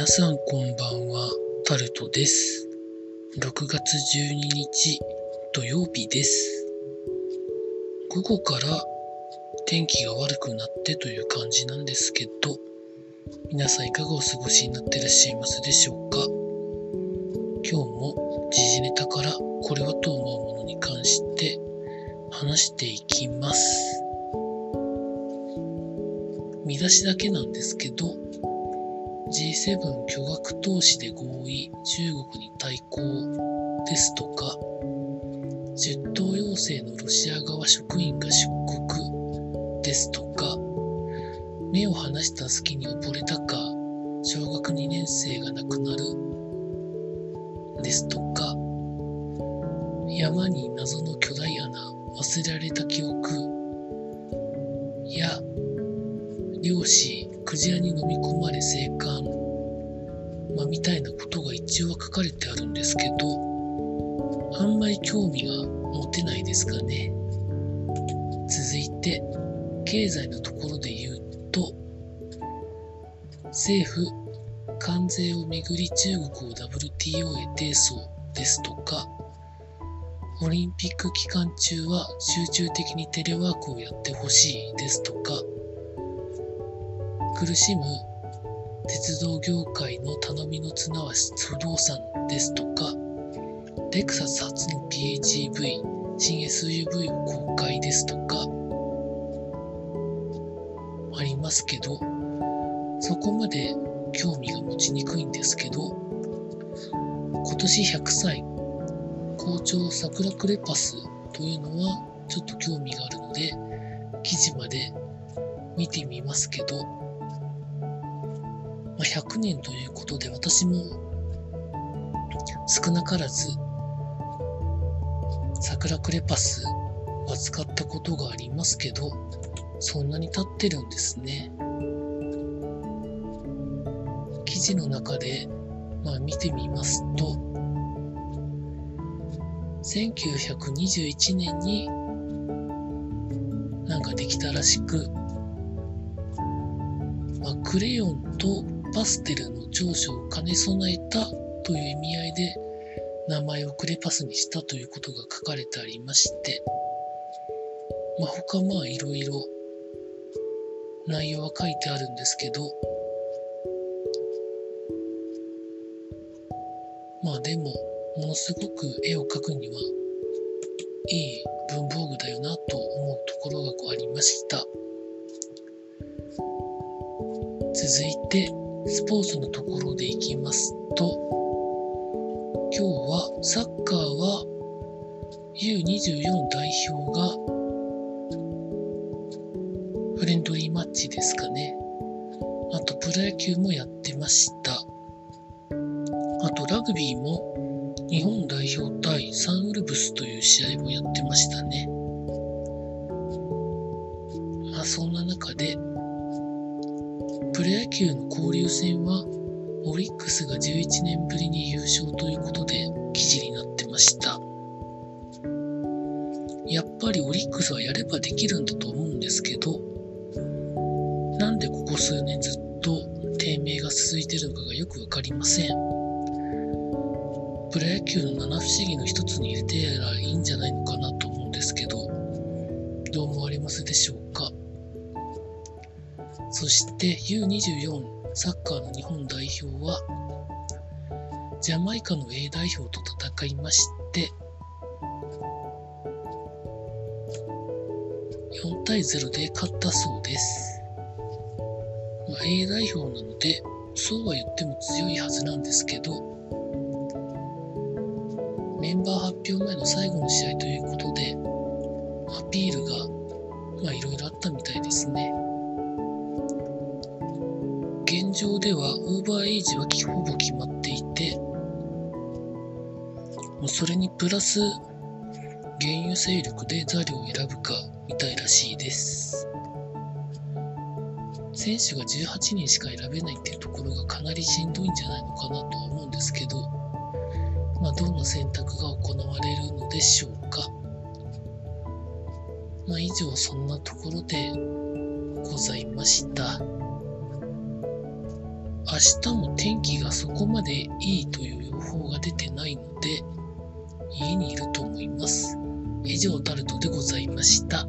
皆さんこんばんは、タルトです。6月12日土曜日です。午後から天気が悪くなってという感じなんですけど、皆さんいかがお過ごしになってらっしゃいますでしょうか？今日も時事ネタからこれはと思うものに関して話していきます。見出しだけなんですけど、G7 巨額投資で合意、中国に対抗ですとか、出頭要請のロシア側職員が出国ですとか、目を離した隙に溺れたか、小学2年生が亡くなるですとか、山に謎の巨大穴、忘れられた記憶や、漁師、クジラに飲み込まれ生還、まあ、みたいなことが一応は書かれてあるんですけど、あんまり興味が持てないですかね。続いて、経済のところで言うと、政府、関税をめぐり中国を WTO へ提訴ですとか、オリンピック期間中は集中的にテレワークをやってほしいですとか、苦しむ鉄道業界の頼みの綱は不動産ですとか、レクサス初の PHEV、新 SUV を公開ですとか、ありますけど、そこまで興味が持ちにくいんですけど、今年100歳、校長桜クレパスというのはちょっと興味があるので、記事まで見てみますけど、まあ、100年ということで私も少なからず桜クレパスは使ったことがありますけど、そんなに経ってるんですね。記事の中で、まあ、見てみますと、1921年になんかできたらしく、まあ、クレヨンとパステルの長所を兼ね備えたという意味合いで名前をクレパスにしたということが書かれてありまして、まあ、他まあいろいろ内容は書いてあるんですけど、まあでも、ものすごく絵を描くにはいい文房具だよなと思うところがこうありました。続いて、スポーツのところでいきますと、今日はサッカーは U24 代表がフレンドリーマッチですかね。あとプロ野球もやってました。あとラグビーも日本代表対サンウルブスという試合もやってましたね。まあそんな中でプロ野球の交流戦はオリックスが11年ぶりに優勝ということで記事になってました。やっぱりオリックスはやればできるんだと思うんですけど、なんでここ数年ずっと低迷が続いてるのかがよくわかりません。プロ野球の七不思議の一つに入れてやらいいんじゃないのかなと思うんですけど、どう思われますでしょうか？そして U24 サッカーの日本代表は、ジャマイカの A 代表と戦いまして、4対0で勝ったそうです。まあ、A 代表なので、そうは言っても強いはずなんですけど、メンバー発表前の最後の試合ということで、アピールが、まあいろいろあったみたいですね。現状ではオーバーエイジはほぼ決まっていて、もうそれにプラス原油勢力でザリを選ぶかみたいらしいです。選手が18人しか選べないっていうところがかなりしんどいんじゃないのかなとは思うんですけど、まあ、どんな選択が行われるのでしょうか。まあ、以上そんなところでございました。明日も天気がそこまでいいという予報が出てないので、家にいると思います。以上タルトでございました。